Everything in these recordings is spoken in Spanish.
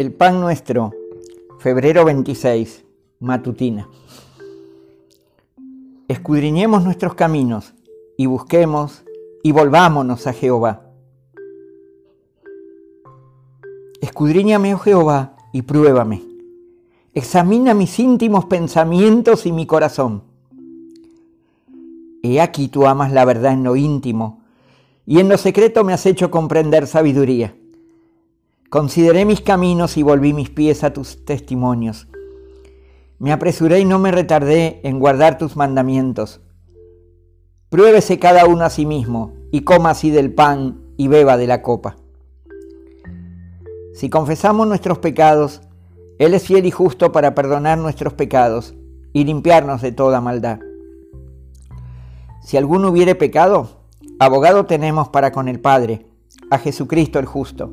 El pan nuestro, febrero 26, matutina. Escudriñemos nuestros caminos y busquemos y volvámonos a Jehová. Escudriñame, oh Jehová, y pruébame. Examina mis íntimos pensamientos y mi corazón. He aquí tú amas la verdad en lo íntimo, y en lo secreto me has hecho comprender sabiduría. Consideré mis caminos y volví mis pies a tus testimonios. Me apresuré y no me retardé en guardar tus mandamientos. Pruébese cada uno a sí mismo y coma así del pan y beba de la copa. Si confesamos nuestros pecados, Él es fiel y justo para perdonar nuestros pecados y limpiarnos de toda maldad. Si alguno hubiere pecado, abogado tenemos para con el Padre, a Jesucristo el justo.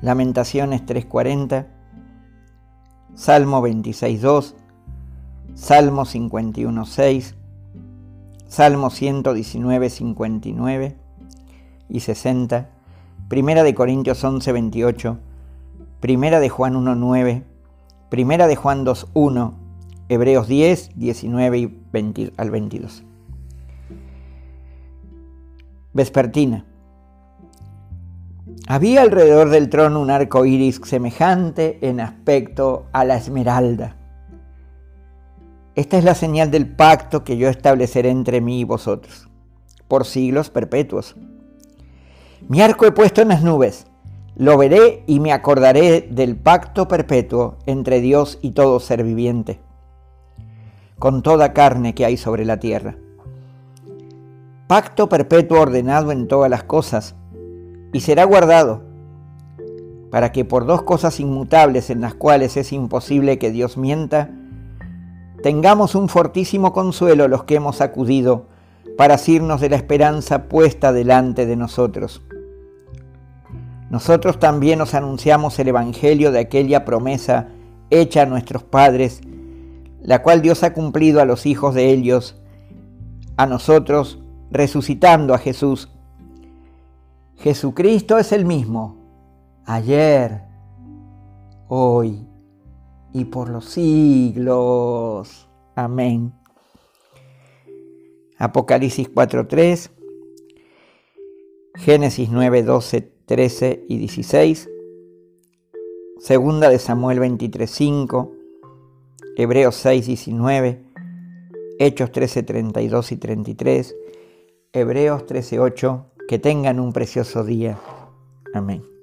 Lamentaciones 3:40, Salmo 26:2, Salmo 51:6, Salmo 119:59 y 60, Primera de Corintios 11:28, Primera de Juan 1:9, Primera de Juan 2:1, Hebreos 10, 19 y 20, al 22. Vespertina. Había alrededor del trono un arco iris semejante en aspecto a la esmeralda. Esta es la señal del pacto que yo estableceré entre mí y vosotros, por siglos perpetuos. Mi arco he puesto en las nubes, lo veré y me acordaré del pacto perpetuo entre Dios y todo ser viviente, con toda carne que hay sobre la tierra. Pacto perpetuo ordenado en todas las cosas y será guardado para que por dos cosas inmutables en las cuales es imposible que Dios mienta, tengamos un fortísimo consuelo los que hemos acudido para asirnos de la esperanza puesta delante de nosotros. Nosotros también os anunciamos el Evangelio de aquella promesa hecha a nuestros padres, la cual Dios ha cumplido a los hijos de ellos, a nosotros, resucitando a Jesús Jesucristo es el mismo, ayer, hoy y por los siglos. Amén. Apocalipsis 4.3, Génesis 9, 12, 13 y 16, Segunda de Samuel 23, 5, Hebreos 6, 19, Hechos 13, 32 y 33, Hebreos 13, 8, que tengan un precioso día. Amén.